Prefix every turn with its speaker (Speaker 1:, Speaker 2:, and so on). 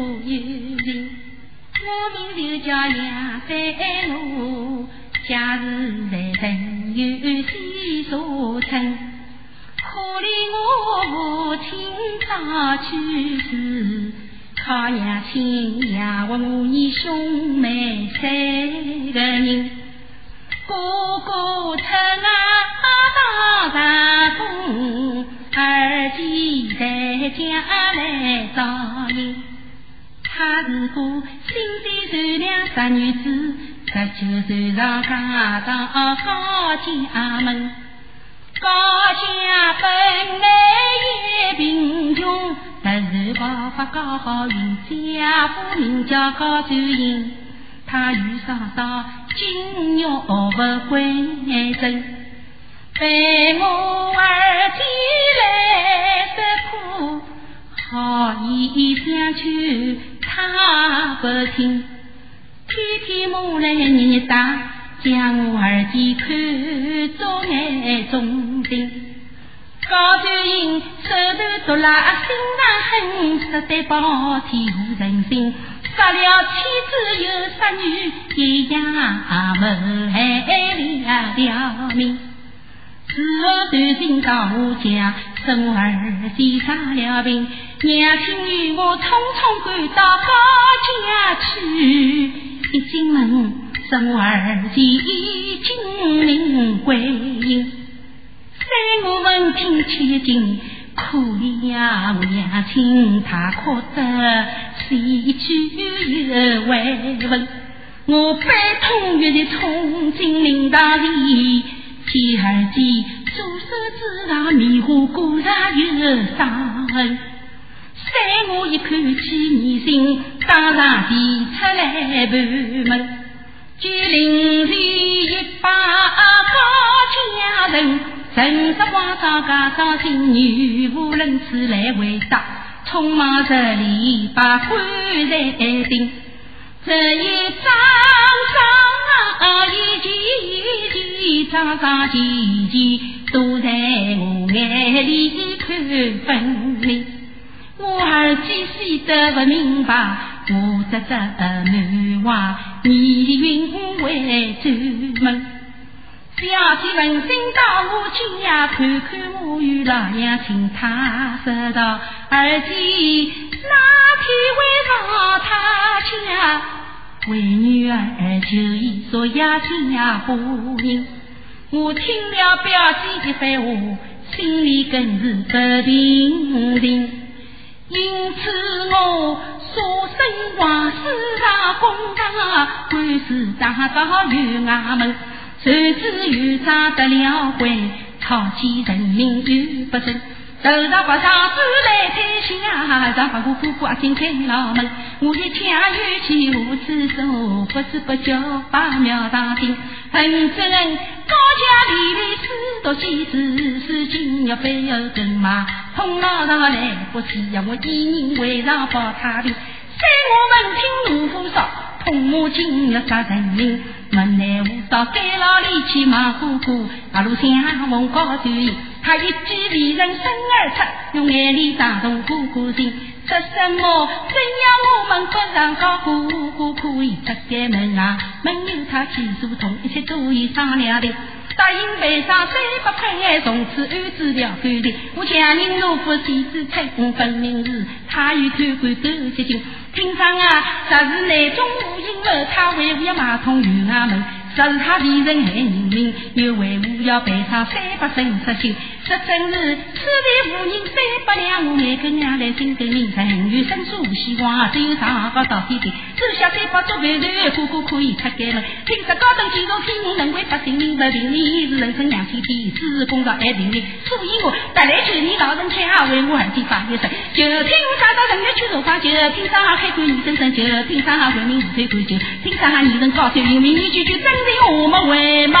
Speaker 1: 我有名就叫杨三路，家住在城有西沙村。可怜我父亲早去世，靠娘亲养活我你兄妹三个人。哥哥出外打工，二姐在家来照应。他是个心地善良傻女子，十九岁上家当好家门。高家本来也贫穷，但是爸爸刚好运，家父名叫高周英，他与嫂嫂金玉不归真，陪我儿姐来食苦，好意相劝不听，天天骂来日日打。将我儿子看作眼中钉，高秀英手头毒辣，心肠狠，实在暴殄人心。杀了妻子又杀女，一样谋害了命。事后断信到我家，生我儿子生了病，娘亲与我匆匆赶到高家去，一进门。生我儿子已经名归阴，三我闻听切惊，可怜呀我娘亲，她哭得喜剧又慰问。我悲痛欲绝，冲进灵堂里，见儿子左手指上棉花果然有伤痕。三我一看起疑心，当场提出来盘问。举灵前一把高家人，陈氏花招家招亲女无人此来回答，匆忙这里把棺材定。这一张张一件件，张张件件都在我眼里看分明。我儿子死得不明白。我这这门外泥云为走门，小姐闻声到我家看看我与老娘亲，他说道：儿子哪天会到他家？为女儿就一说呀家不人。我听了表姐一番话，心里更是不平静。因此我说声王师上公堂，官司打到院外门，谁知院长得了官，讨起人民又不正。头上把上子来推下，让把我哥哥进开牢门。我一枪又起无知手，不知不觉把庙当兵。恨这人高家里里四多妻子，是今要非要跟马，痛老上来不起呀！我一人为上保他的，三我闻听怒火烧，痛骂今日杀人命。门内无到监牢里去忙活活，大路相逢高周英，他一举离人生而出，用眼里打动哥哥心。说什么？怎样我们不上高哥哥可以出家门啊？门有他起诉同一切都已商量的。答应赔偿三百块，从此安置了官的。我强人若不妻子称分明时，他与贪官斗结亲。听上啊，这是内中无阴谋，他为我要马通院外门。这是他为人害人民，又为我要赔偿三百分实心。这真是？此地无银三百两，我每个娘来心头明，人有生疏希望，只有上高到天庭。只下三百做饭团，哥哥可以出家门。听说高等技术品，能为百姓民不平民，是？人生两千天，是？公道爱平民。所以我得来求你老人家为我儿子发一声，就听我上到人家去说话，就听上海官你声声，就听上海官民自吹官就听上海女人高手有名，你句句真。我们为嘛？